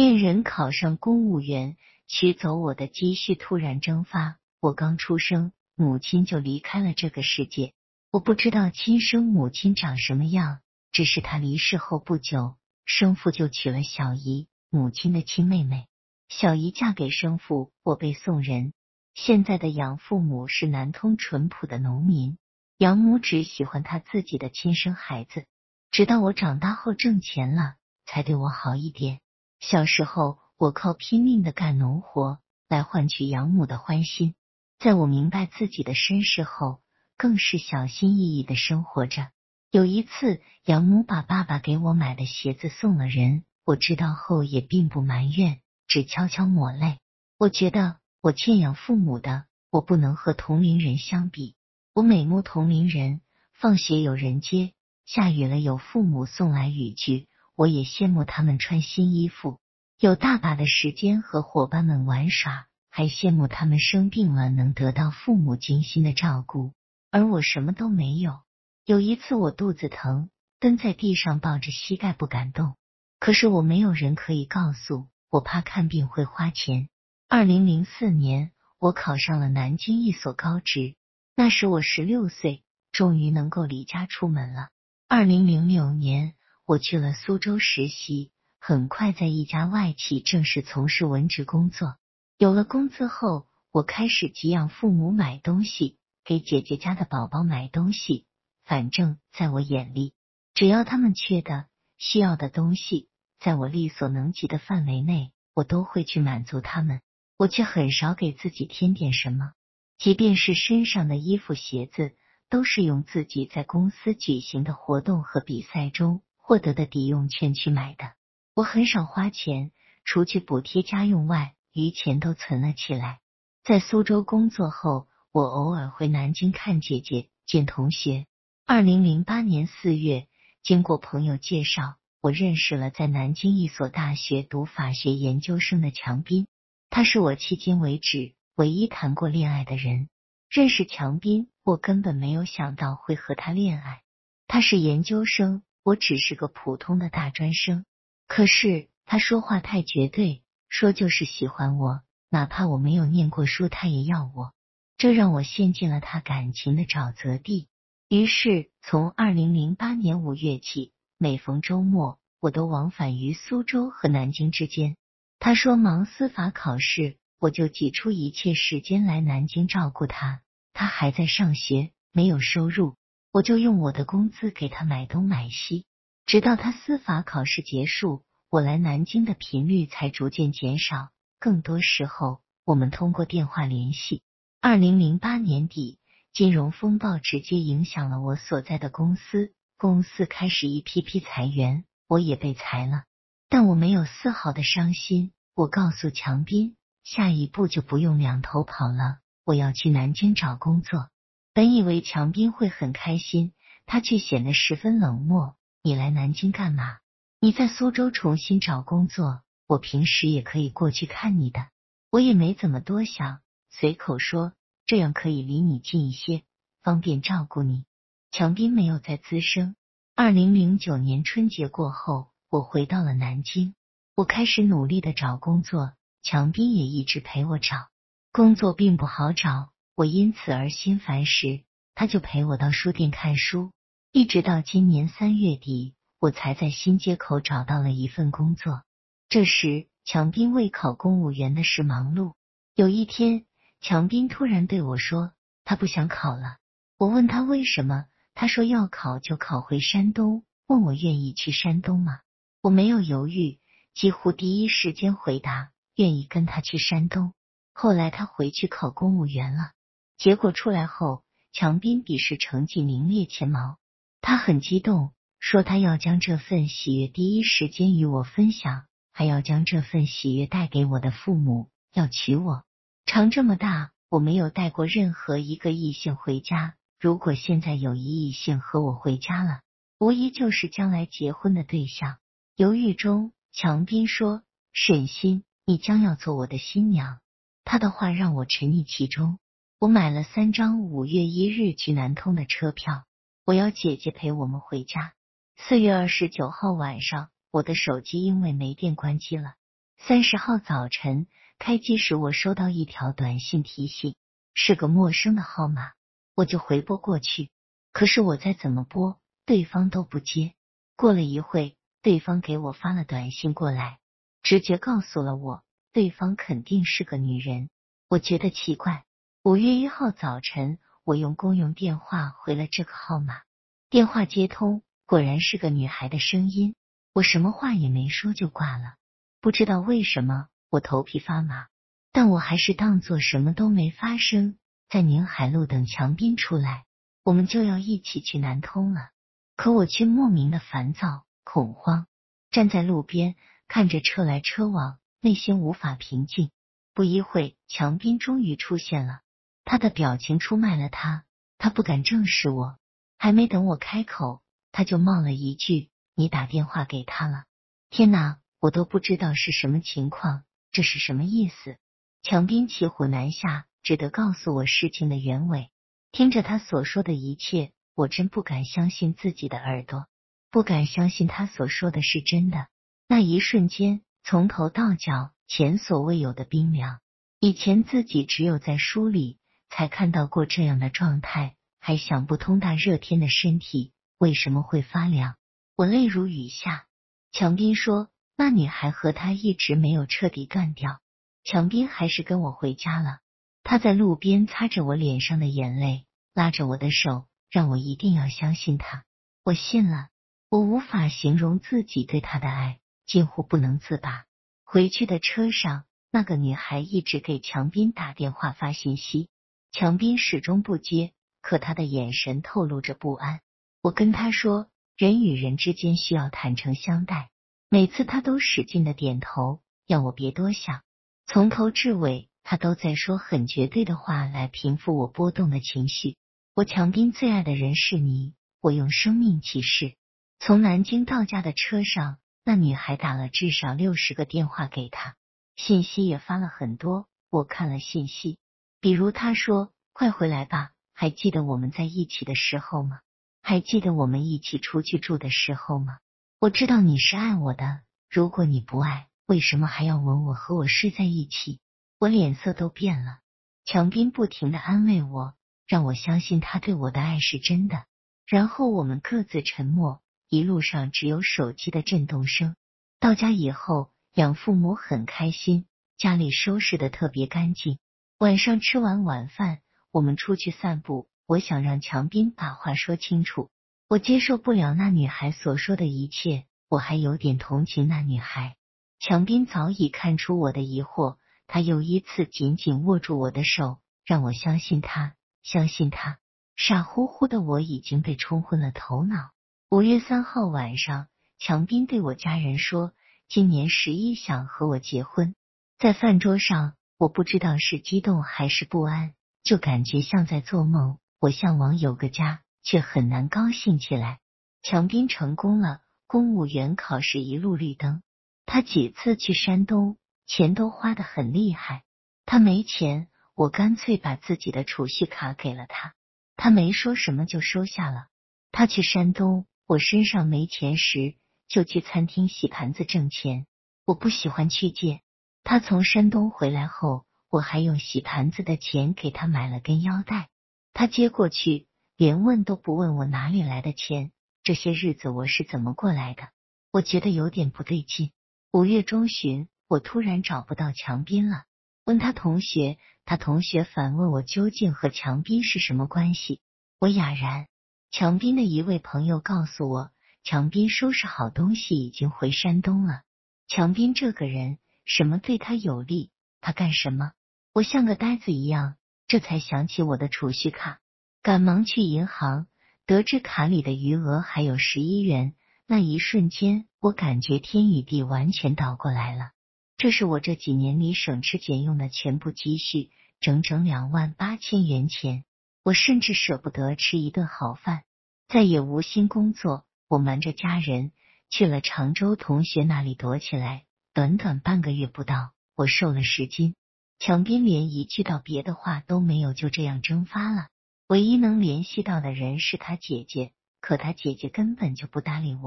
恋人考上公务员，取走我的积蓄，突然蒸发。我刚出生，母亲就离开了这个世界。我不知道亲生母亲长什么样，只是她离世后不久，生父就娶了小姨，母亲的亲妹妹。小姨嫁给生父，我被送人。现在的养父母是南通淳朴的农民，养母只喜欢他自己的亲生孩子。直到我长大后挣钱了，才对我好一点。小时候，我靠拼命的干农活来换取养母的欢心。在我明白自己的身世后，更是小心翼翼的生活着。有一次，养母把爸爸给我买的鞋子送了人，我知道后也并不埋怨，只悄悄抹泪。我觉得我欠养父母的，我不能和同龄人相比。我美目同龄人，放学有人接，下雨了有父母送来雨具。我也羡慕他们穿新衣服，有大把的时间和伙伴们玩耍，还羡慕他们生病了能得到父母精心的照顾，而我什么都没有。有一次我肚子疼，蹲在地上抱着膝盖不敢动，可是我没有人可以告诉我，怕看病会花钱。二零零四年，我考上了南京一所高职，那时我十六岁，终于能够离家出门了。二零零六年。我去了苏州实习，很快在一家外企正式从事文职工作。有了工资后，我开始给养父母买东西，给姐姐家的宝宝买东西。反正在我眼里，只要他们缺的、需要的东西，在我力所能及的范围内，我都会去满足他们。我却很少给自己添点什么，即便是身上的衣服、鞋子，都是用自己在公司举行的活动和比赛中。获得的抵用券去买的，我很少花钱，除去补贴家用外，余钱都存了起来。在苏州工作后，我偶尔回南京看姐姐、见同学。二零零八年四月，经过朋友介绍，我认识了在南京一所大学读法学研究生的强斌，他是我迄今为止唯一谈过恋爱的人。认识强斌，我根本没有想到会和他恋爱。他是研究生。我只是个普通的大专生，可是他说话太绝对，说就是喜欢我，哪怕我没有念过书，他也要我，这让我陷进了他感情的沼泽地。于是，从二零零八年五月起，每逢周末，我都往返于苏州和南京之间。他说忙司法考试，我就挤出一切时间来南京照顾他。他还在上学，没有收入。我就用我的工资给他买东买西，直到他司法考试结束，我来南京的频率才逐渐减少。更多时候，我们通过电话联系。二零零八年底，金融风暴直接影响了我所在的公司，公司开始一批批裁员，我也被裁了。但我没有丝毫的伤心。我告诉强斌，下一步就不用两头跑了，我要去南京找工作。本以为强斌会很开心，他却显得十分冷漠。你来南京干嘛？你在苏州重新找工作，我平时也可以过去看你的。我也没怎么多想，随口说这样可以离你近一些，方便照顾你。强斌没有再滋声。二零零九年春节过后，我回到了南京，我开始努力的找工作，强斌也一直陪我找工作，并不好找。我因此而心烦时，他就陪我到书店看书，一直到今年三月底，我才在新街口找到了一份工作。这时，强斌为考公务员的事忙碌。有一天，强斌突然对我说：“他不想考了。”我问他为什么，他说要考就考回山东，问我愿意去山东吗？我没有犹豫，几乎第一时间回答愿意跟他去山东。后来他回去考公务员了。结果出来后，强斌笔试成绩名列前茅，他很激动，说他要将这份喜悦第一时间与我分享，还要将这份喜悦带给我的父母，要娶我。长这么大，我没有带过任何一个异性回家。如果现在有一异性和我回家了，无疑就是将来结婚的对象。犹豫中，强斌说：“沈欣，你将要做我的新娘。”他的话让我沉溺其中。我买了三张五月一日去南通的车票，我要姐姐陪我们回家。四月二十九号晚上，我的手机因为没电关机了。三十号早晨开机时，我收到一条短信提醒，是个陌生的号码，我就回拨过去。可是我再怎么拨，对方都不接。过了一会，对方给我发了短信过来，直觉告诉了我，对方肯定是个女人。我觉得奇怪。五月一号早晨，我用公用电话回了这个号码，电话接通，果然是个女孩的声音。我什么话也没说就挂了。不知道为什么，我头皮发麻，但我还是当做什么都没发生，在宁海路等强斌出来，我们就要一起去南通了。可我却莫名的烦躁、恐慌，站在路边看着车来车往，内心无法平静。不一会，强斌终于出现了，他的表情出卖了他，他不敢正视我，还没等我开口，他就冒了一句：“你打电话给他了？”天哪！我都不知道是什么情况，这是什么意思？强兵骑虎难下，只得告诉我事情的原委。听着他所说的一切，我真不敢相信自己的耳朵，不敢相信他所说的是真的。那一瞬间，从头到脚前所未有的冰凉。以前自己只有在书里才看到过这样的状态，还想不通大热天的身体为什么会发凉。我泪如雨下。强斌说。那女孩和他一直没有彻底断掉，强斌还是跟我回家了。他在路边擦着我脸上的眼泪，拉着我的手，让我一定要相信他。我信了，我无法形容自己对他的爱，近乎不能自拔。回去的车上，那个女孩一直给强斌打电话发信息，强斌始终不接，可他的眼神透露着不安。我跟他说，人与人之间需要坦诚相待。每次他都使劲的点头，要我别多想。从头至尾，他都在说很绝对的话来平复我波动的情绪。我强斌最爱的人是你，我用生命起誓。从南京到家的车上，那女孩打了至少六十个电话给他，信息也发了很多。我看了信息，比如他说：“快回来吧，还记得我们在一起的时候吗？还记得我们一起出去住的时候吗？”我知道你是爱我的，如果你不爱，为什么还要吻我和我睡在一起？我脸色都变了。强斌不停的安慰我，让我相信他对我的爱是真的。然后我们各自沉默，一路上只有手机的震动声。到家以后，养父母很开心，家里收拾的特别干净。晚上吃完晚饭，我们出去散步。我想让强斌把话说清楚。我接受不了那女孩所说的一切，我还有点同情那女孩。强斌早已看出我的疑惑，他又一次紧紧握住我的手，让我相信他，相信他。傻乎乎的我已经被冲昏了头脑。五月三号晚上，强斌对我家人说，今年十一想和我结婚。在饭桌上，我不知道是激动还是不安，就感觉像在做梦。我向往有个家。却很难高兴起来。强斌成功了，公务员考试一路绿灯。他几次去山东，钱都花的很厉害。他没钱，我干脆把自己的储蓄卡给了他，他没说什么就收下了。他去山东，我身上没钱时，就去餐厅洗盘子挣钱。我不喜欢去借。他从山东回来后，我还用洗盘子的钱给他买了根腰带，他接过去。连问都不问我哪里来的钱，这些日子我是怎么过来的？我觉得有点不对劲。五月中旬，我突然找不到强斌了，问他同学，他同学反问我究竟和强斌是什么关系？我哑然。强斌的一位朋友告诉我，强斌收拾好东西已经回山东了。强斌这个人，什么对他有利，他干什么？我像个呆子一样，这才想起我的储蓄卡。赶忙去银行，得知卡里的余额还有十一元。那一瞬间，我感觉天与地完全倒过来了。这是我这几年里省吃俭用的全部积蓄，整整两万八千元钱。我甚至舍不得吃一顿好饭，再也无心工作。我瞒着家人去了常州同学那里躲起来。短短半个月不到，我瘦了十斤。强斌连一句道别的话都没有，就这样蒸发了。唯一能联系到的人是他姐姐，可他姐姐根本就不搭理我。